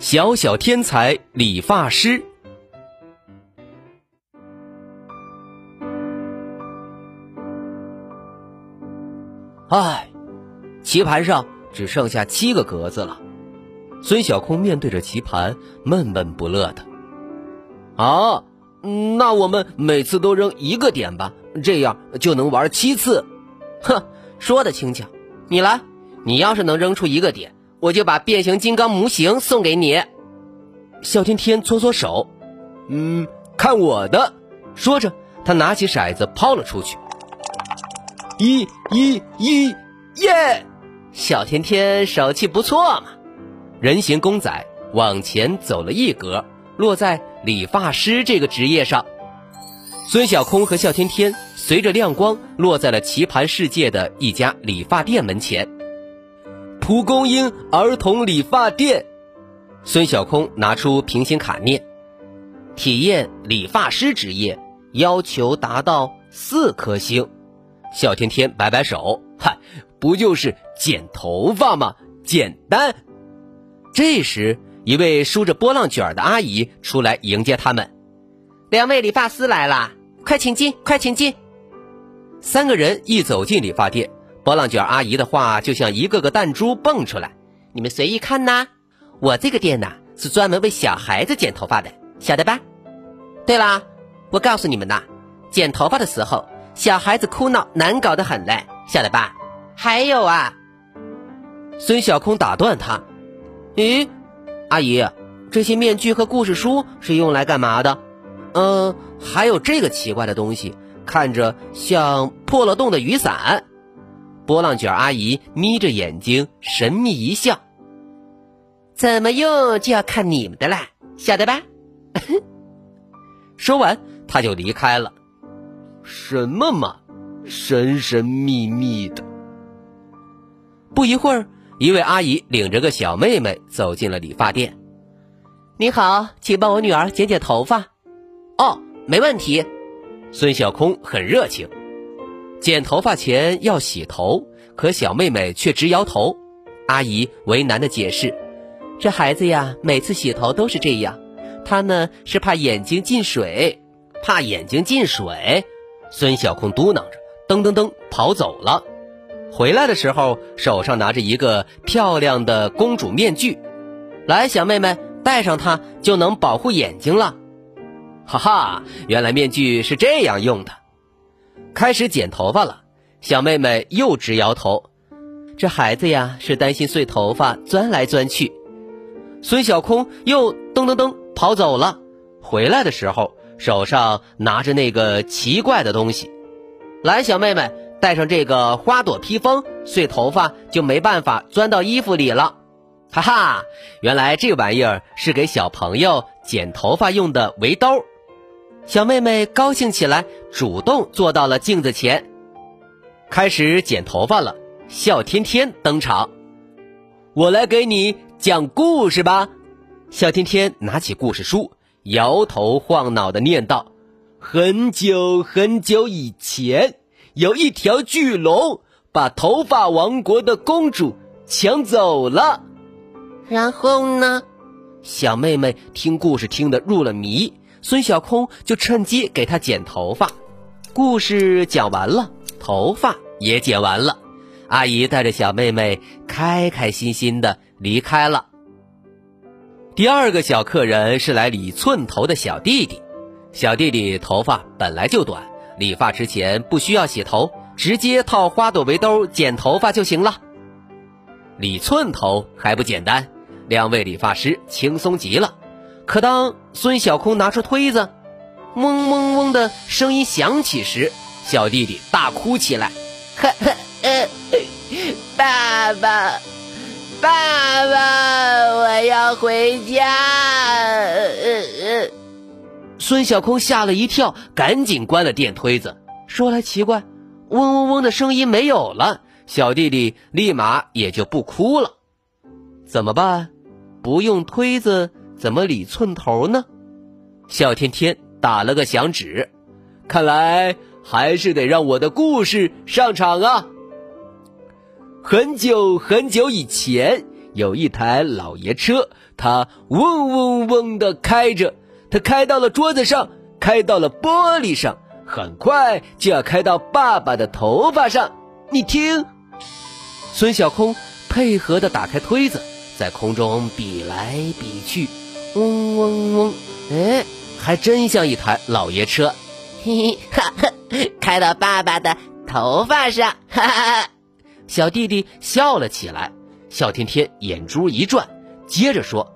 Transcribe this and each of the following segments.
小小天才理发师》。唉，棋盘上只剩下七个格子了。孙小空面对着棋盘，闷闷不乐的。啊，那我们每次都扔一个点吧，这样就能玩七次。哼，说的轻巧。你来，你要是能扔出一个点，我就把变形金刚模型送给你。笑天天搓搓手，嗯，看我的！说着，他拿起骰子抛了出去。一一一耶！小天天手气不错嘛。人形公仔往前走了一格，落在理发师这个职业上。孙小空和笑天天随着亮光落在了棋盘世界的一家理发店门前。蒲公英儿童理发店。孙小空拿出平行卡面：体验理发师职业，要求达到四颗星。小天天摆摆手：“嗨，不就是剪头发吗？简单。”这时，一位梳着波浪卷的阿姨出来迎接他们。两位理发师来啦，快请进，快请进。三个人一走进理发店，波浪卷阿姨的话就像一个个弹珠蹦出来：“你们随意看呐，我这个店呐是专门为小孩子剪头发的，晓得吧？对啦，我告诉你们呐，剪头发的时候，小孩子哭闹难搞得很嘞，晓得吧？还有啊，孙小空打断他。咦，阿姨，这些面具和故事书是用来干嘛的？嗯，还有这个奇怪的东西，看着像破了洞的雨伞。波浪卷阿姨眯着眼睛，神秘一笑。怎么用就要看你们的啦，晓得吧？说完，他就离开了。什么嘛，神神秘秘的。不一会儿。一位阿姨领着个小妹妹走进了理发店。你好，请帮我女儿剪剪头发。哦，没问题。孙小空很热情。剪头发前要洗头，可小妹妹却直摇头。阿姨为难的解释：“这孩子呀，每次洗头都是这样。他呢是怕眼睛进水，怕眼睛进水。”孙小空嘟囔着，噔噔噔跑走了。回来的时候，手上拿着一个漂亮的公主面具。来，小妹妹，戴上它就能保护眼睛了。哈哈，原来面具是这样用的。开始剪头发了，小妹妹又直摇头。这孩子呀，是担心碎头发钻来钻去。孙小空又噔噔噔跑走了。回来的时候，手上拿着那个奇怪的东西。来，小妹妹。戴上这个花朵披风，碎头发就没办法钻到衣服里了。哈哈，原来这玩意儿是给小朋友剪头发用的围兜。小妹妹高兴起来，主动坐到了镜子前，开始剪头发了。笑天天登场，我来给你讲故事吧。笑天天拿起故事书，摇头晃脑的念道：“很久很久以前。”有一条巨龙把头发王国的公主抢走了，然后呢？小妹妹听故事听得入了迷，孙小空就趁机给她剪头发。故事讲完了，头发也剪完了，阿姨带着小妹妹开开心心的离开了。第二个小客人是来理寸头的小弟弟，小弟弟头发本来就短。理发之前不需要洗头，直接套花朵围兜剪头发就行了。理寸头还不简单，两位理发师轻松极了。可当孙小空拿出推子，嗡嗡嗡的声音响起时，小弟弟大哭起来：“ 爸爸，爸爸，我要回家。孙小空吓了一跳，赶紧关了电推子。说来奇怪，嗡嗡嗡的声音没有了，小弟弟立马也就不哭了。怎么办？不用推子怎么理寸头呢？小天天打了个响指，看来还是得让我的故事上场啊。很久很久以前，有一台老爷车，它嗡嗡嗡的开着。它开到了桌子上，开到了玻璃上，很快就要开到爸爸的头发上。你听，孙小空配合的打开推子，在空中比来比去，嗡嗡嗡，哎，还真像一台老爷车。嘿嘿，哈哈，开到爸爸的头发上，哈哈，小弟弟笑了起来。小天天眼珠一转，接着说：“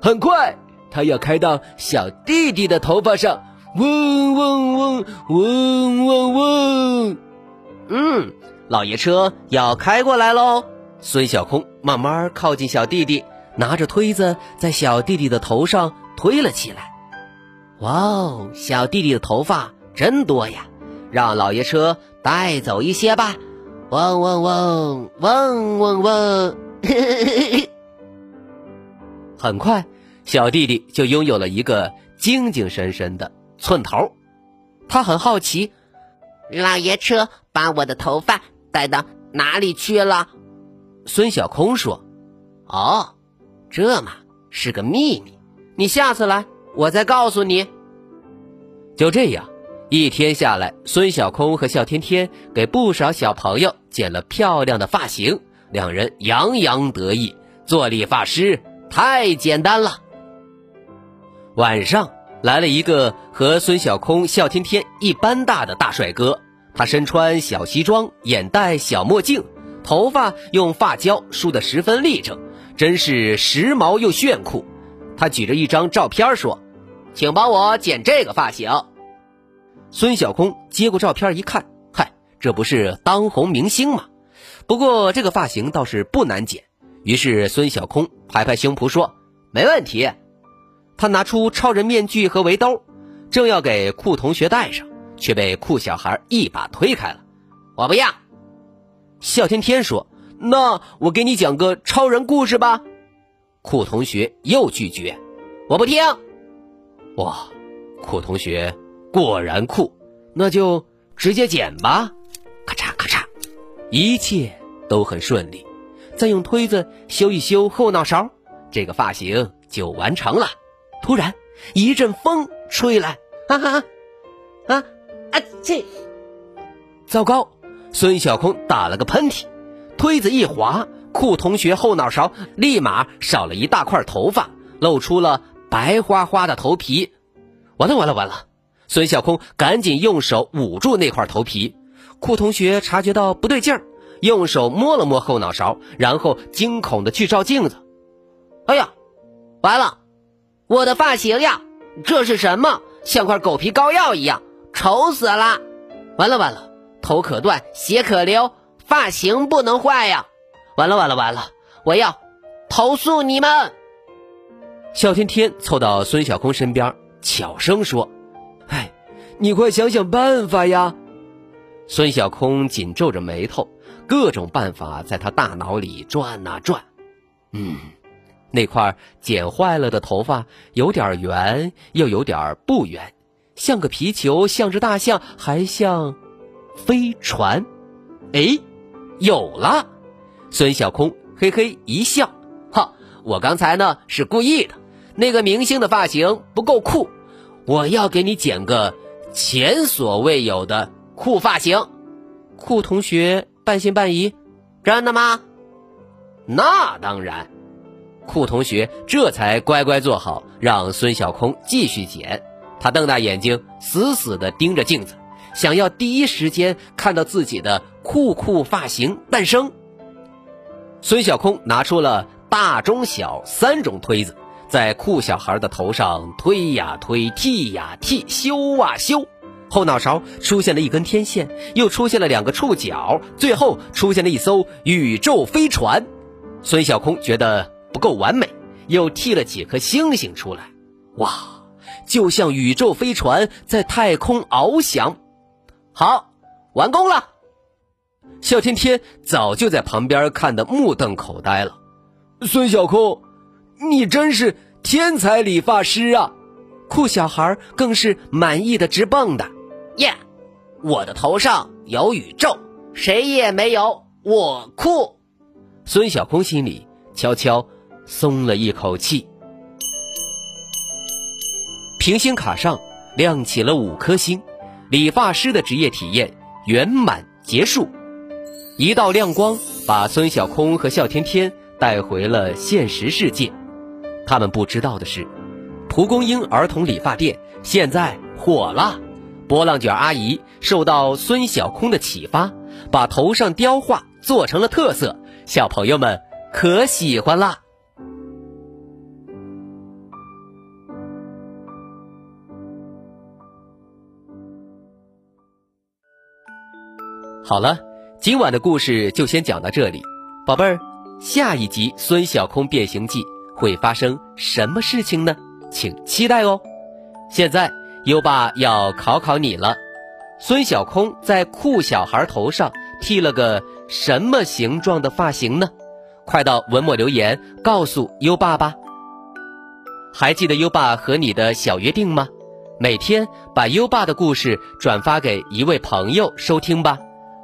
很快。”他要开到小弟弟的头发上，嗡嗡嗡，嗡嗡嗡。嗯，老爷车要开过来喽。孙小空慢慢靠近小弟弟，拿着推子在小弟弟的头上推了起来。哇哦，小弟弟的头发真多呀！让老爷车带走一些吧。嗡嗡嗡，嗡嗡嗡。很快。小弟弟就拥有了一个精精神神的寸头，他很好奇，老爷车把我的头发带到哪里去了？孙小空说：“哦，这嘛是个秘密，你下次来我再告诉你。”就这样，一天下来，孙小空和笑天天给不少小朋友剪了漂亮的发型，两人洋洋得意。做理发师太简单了。晚上来了一个和孙小空、笑天天一般大的大帅哥，他身穿小西装，眼戴小墨镜，头发用发胶梳得十分立正，真是时髦又炫酷。他举着一张照片说：“请帮我剪这个发型。”孙小空接过照片一看，嗨，这不是当红明星吗？不过这个发型倒是不难剪。于是孙小空拍拍胸脯说：“没问题。”他拿出超人面具和围兜，正要给酷同学戴上，却被酷小孩一把推开了。我不要。笑天天说：“那我给你讲个超人故事吧。”酷同学又拒绝：“我不听。”哇，酷同学果然酷，那就直接剪吧。咔嚓咔嚓，一切都很顺利。再用推子修一修后脑勺，这个发型就完成了。突然，一阵风吹来，啊哈，啊啊！这糟糕！孙小空打了个喷嚏，推子一滑，酷同学后脑勺立马少了一大块头发，露出了白花花的头皮。完了完了完了！孙小空赶紧用手捂住那块头皮。酷同学察觉到不对劲儿，用手摸了摸后脑勺，然后惊恐的去照镜子。哎呀，完了！我的发型呀，这是什么？像块狗皮膏药一样，丑死了！完了完了，头可断，血可流，发型不能坏呀！完了完了完了，我要投诉你们！笑天天凑到孙小空身边，悄声说：“哎，你快想想办法呀！”孙小空紧皱着眉头，各种办法在他大脑里转啊转。嗯。那块剪坏了的头发有点圆，又有点不圆，像个皮球，像只大象，还像飞船。哎，有了！孙小空嘿嘿一笑，哈，我刚才呢是故意的。那个明星的发型不够酷，我要给你剪个前所未有的酷发型。酷同学半信半疑：“真的吗？”那当然。酷同学这才乖乖坐好，让孙小空继续剪。他瞪大眼睛，死死地盯着镜子，想要第一时间看到自己的酷酷发型诞生。孙小空拿出了大、中、小三种推子，在酷小孩的头上推呀推，剃呀剃，修啊修。后脑勺出现了一根天线，又出现了两个触角，最后出现了一艘宇宙飞船。孙小空觉得不够完美，又剃了几颗星星出来。哇，就像宇宙飞船在太空翱翔。好，完工了。笑天天早就在旁边看得目瞪口呆了。孙小空，你真是天才理发师啊！酷小孩更是满意的直蹦跶。耶，我的头上有宇宙，谁也没有我酷。孙小空心里悄悄松了一口气。平行卡上亮起了五颗星，理发师的职业体验圆满结束。一道亮光把孙小空和笑天天带回了现实世界。他们不知道的是，蒲公英儿童理发店现在火了。波浪卷阿姨受到孙小空的启发，把头上雕画做成了特色，小朋友们可喜欢啦。好了，今晚的故事就先讲到这里，宝贝儿，下一集《孙小空变形记》会发生什么事情呢？请期待哦。现在优爸要考考你了，孙小空在酷小孩头上剃了个什么形状的发型呢？快到文末留言告诉优爸吧。还记得优爸和你的小约定吗？每天把优爸的故事转发给一位朋友收听吧。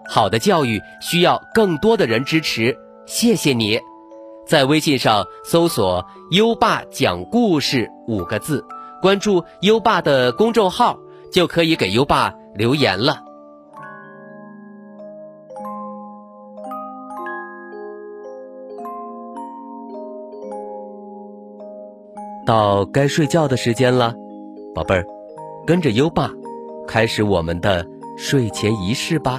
好的教育需要更多的人支持，谢谢你。在微信上搜索“优爸讲故事”五个字，关注优爸的公众号，就可以给优爸留言了。到该睡觉的时间了，宝贝儿，跟着优爸，开始我们的睡前仪式吧。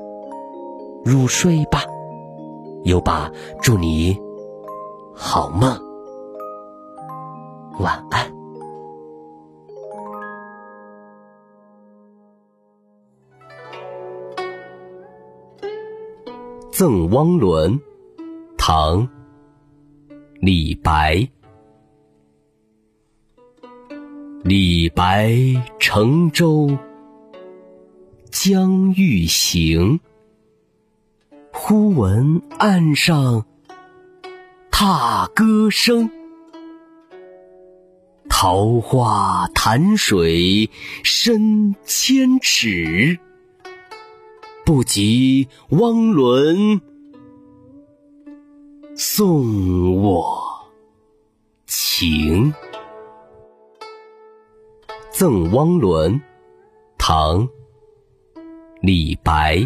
入睡吧，优爸，祝你好梦，晚安。《赠汪伦》唐·李白，李白乘舟将欲行。忽闻岸上踏歌声，桃花潭水深千尺，不及汪伦送我情。《赠汪伦》唐·李白。